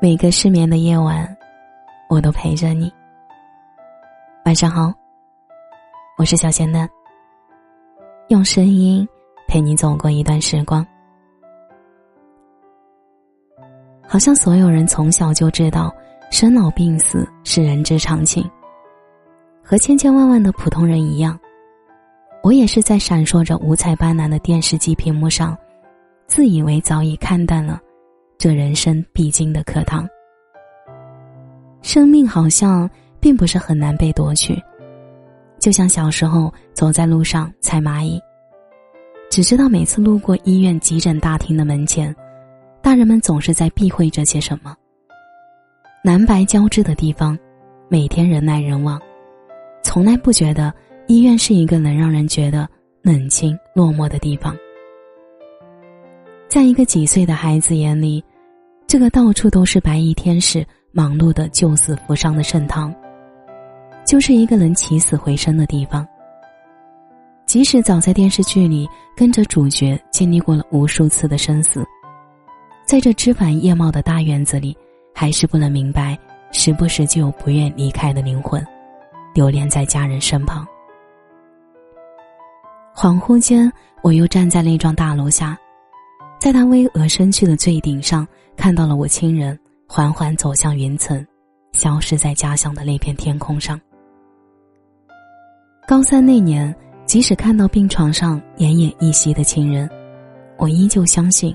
每个失眠的夜晚，我都陪着你。晚上好，我是小仙嫩，用声音陪你走过一段时光。好像所有人从小就知道，生老病死是人之常情。和千千万万的普通人一样，我也是在闪烁着五彩斑斓的电视机屏幕上，自以为早已看淡了。这人生必经的课堂，生命好像并不是很难被夺取，就像小时候走在路上踩蚂蚁，只知道每次路过医院急诊大厅的门前，大人们总是在避讳着些什么。蓝白交织的地方，每天人来人往，从来不觉得医院是一个能让人觉得冷清落寞的地方。在一个几岁的孩子眼里，这个到处都是白衣天使、忙碌的救死扶伤的圣堂，就是一个能起死回生的地方。即使早在电视剧里跟着主角经历过了无数次的生死，在这枝繁叶茂的大院子里，还是不能明白，时不时就有不愿离开的灵魂，留恋在家人身旁。恍惚间，我又站在那幢大楼下。在他巍峨身躯的最顶上，看到了我亲人缓缓走向云层，消失在家乡的那片天空上。高三那年，即使看到病床上奄奄一息的亲人，我依旧相信，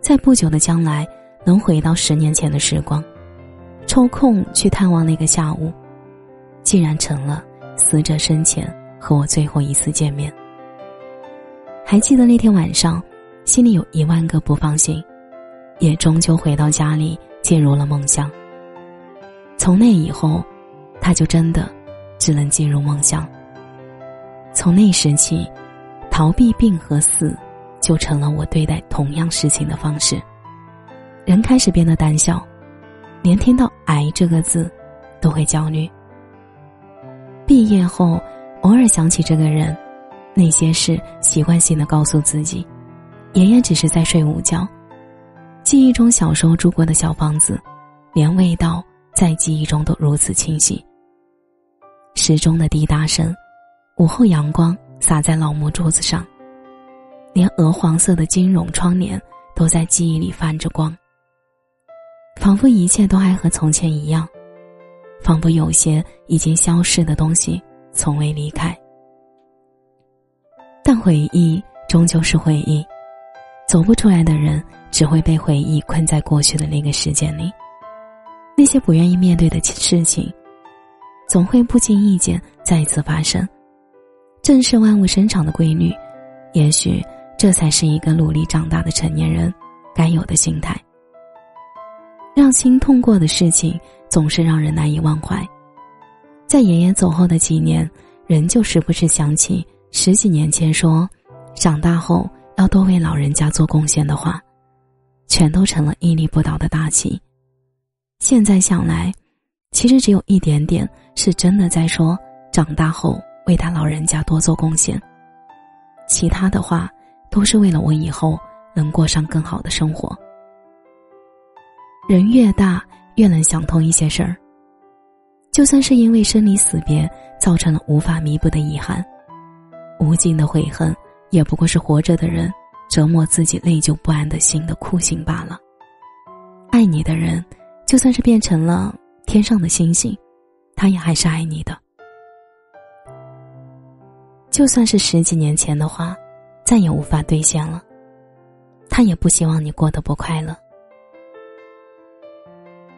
在不久的将来能回到十年前的时光，抽空去探望那个下午，竟然成了死者生前和我最后一次见面。还记得那天晚上。心里有一万个不放心，也终究回到家里，进入了梦乡。从那以后，他就真的只能进入梦乡。从那时起，逃避病和死，就成了我对待同样事情的方式。人开始变得胆小，连听到“癌”这个字，都会焦虑。毕业后，偶尔想起这个人，那些事习惯性的告诉自己。爷爷只是在睡午觉，记忆中小时候住过的小房子，连味道在记忆中都如此清晰。时钟的滴答声，午后阳光洒在老木桌子上，连鹅黄色的金融窗帘都在记忆里泛着光。仿佛一切都还和从前一样，仿佛有些已经消逝的东西从未离开。但回忆终究是回忆。走不出来的人，只会被回忆困在过去的那个时间里。那些不愿意面对的事情，总会不经意间再次发生。正是万物生长的规律，也许这才是一个努力长大的成年人该有的心态。让心痛过的事情，总是让人难以忘怀。在爷爷走后的几年，仍旧时不时想起十几年前说，长大后。要多为老人家做贡献的话，全都成了屹立不倒的大旗。现在想来，其实只有一点点是真的在说长大后为他老人家多做贡献，其他的话都是为了我以后能过上更好的生活。人越大，越能想通一些事儿。就算是因为生离死别造成了无法弥补的遗憾，无尽的悔恨。也不过是活着的人折磨自己内疚不安的心的酷刑罢了。爱你的人，就算是变成了天上的星星，他也还是爱你的。就算是十几年前的话，再也无法兑现了，他也不希望你过得不快乐。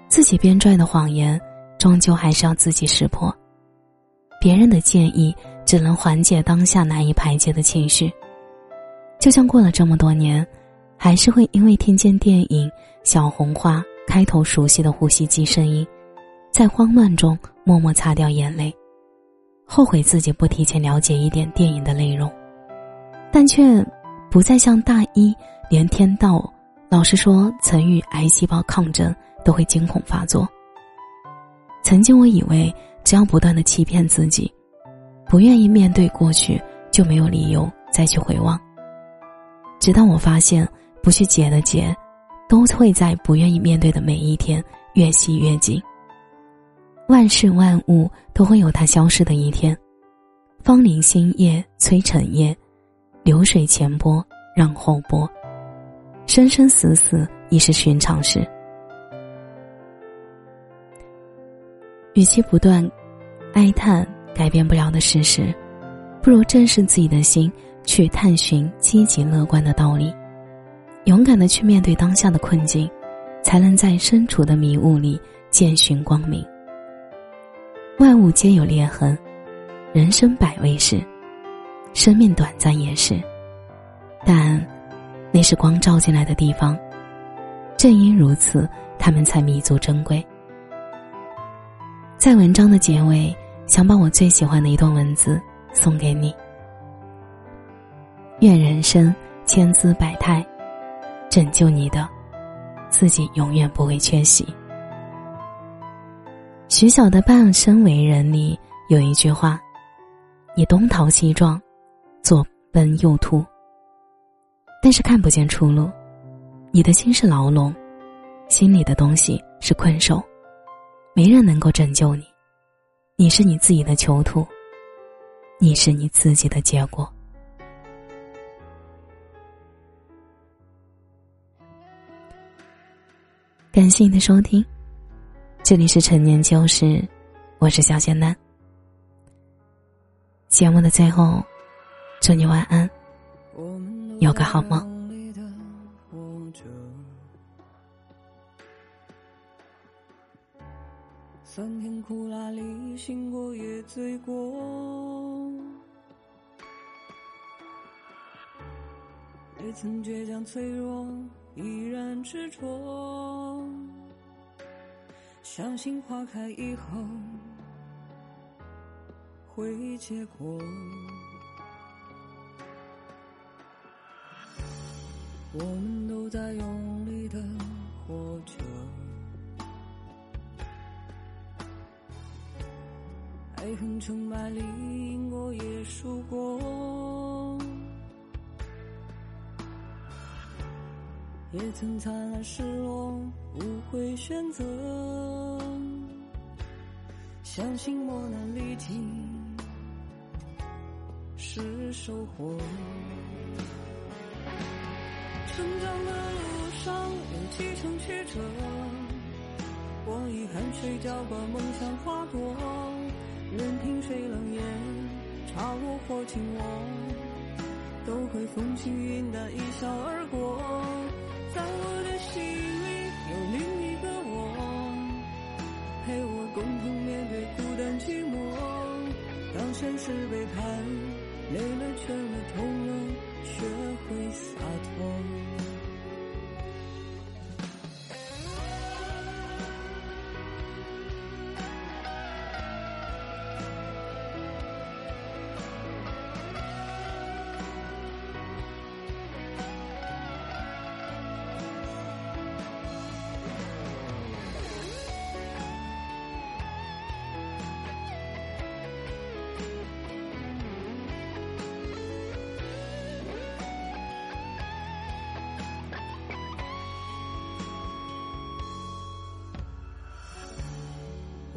自己编撰的谎言，终究还是要自己识破。别人的建议，只能缓解当下难以排解的情绪。就像过了这么多年，还是会因为听见电影《小红花》开头熟悉的呼吸机声音，在慌乱中默默擦掉眼泪，后悔自己不提前了解一点电影的内容，但却不再像大一连天道老师说曾与癌细胞抗争都会惊恐发作。曾经我以为只要不断的欺骗自己，不愿意面对过去，就没有理由再去回望。直到我发现，不去解的结，都会在不愿意面对的每一天越吸越紧。万事万物都会有它消失的一天，芳林新叶催成叶，流水前波让后波。生生死死已是寻常事。与其不断哀叹改变不了的事实，不如正视自己的心，去探寻积极乐观的道理，勇敢的去面对当下的困境，才能在身处的迷雾里见寻光明。万物皆有裂痕，人生百味事，生命短暂也是，但那是光照进来的地方。正因如此，他们才弥足珍贵。在文章的结尾，想把我最喜欢的一段文字送给你：愿人生千姿百态，拯救你的自己永远不会缺席。徐晓的《半生为人》里有一句话：“你东逃西撞，左奔右突，但是看不见出路。你的心是牢笼，心里的东西是困兽，没人能够拯救你。你是你自己的囚徒，你是你自己的结果。”感谢你的收听。这里是陈年旧事，我是小仙丹。节目的最后，祝你晚安，有个好梦。酸甜苦辣里，醒过也醉过，也曾倔强脆弱，依然执着。相信花开以后会结果。我们都在用力的活着，爱恨成败里赢过也输过，也曾灿烂失落。不会选择，相信磨难历尽是收获。成长的路上有几程曲折，我以汗水浇灌梦想花朵，任凭谁冷眼嘲我或轻我，都会风轻云淡一笑而过，在我的心里。有另一个我，陪我共同面对孤单寂寞。当现实背叛，累了倦了痛了，学会洒脱。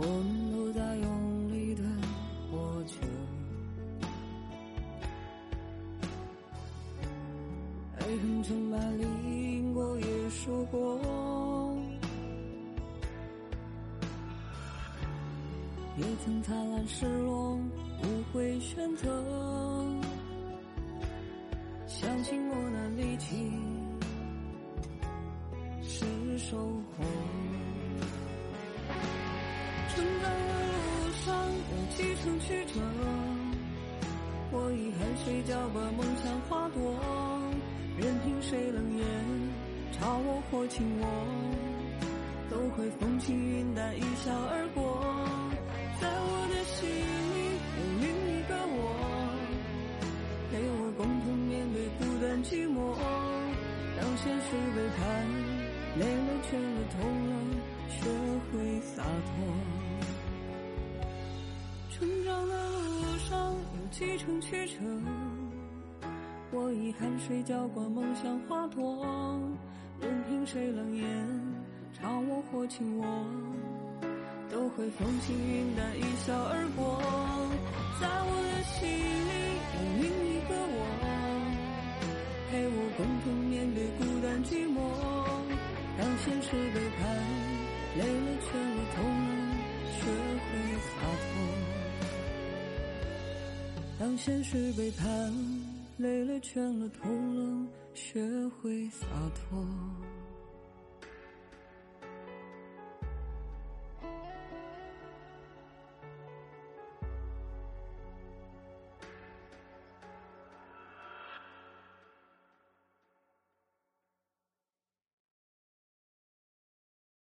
我们都在用力的活着，爱恨成败里赢过也输过，也曾灿烂失落，不会选择，相信磨难历尽是收获。成长的路上有几程曲折，我以汗水浇灌梦想花朵，任凭谁冷眼嘲我或轻我，都会风轻云淡一笑而过。在我的心里有另一个我，陪我共同面对孤单寂寞。当现实背叛，累了倦了痛了学会洒脱成长的路上有几程曲折我以汗水浇灌梦想花朵任凭谁冷眼嘲我或轻我都会风轻云淡一笑而过。现实背叛累了倦了痛了学会洒脱。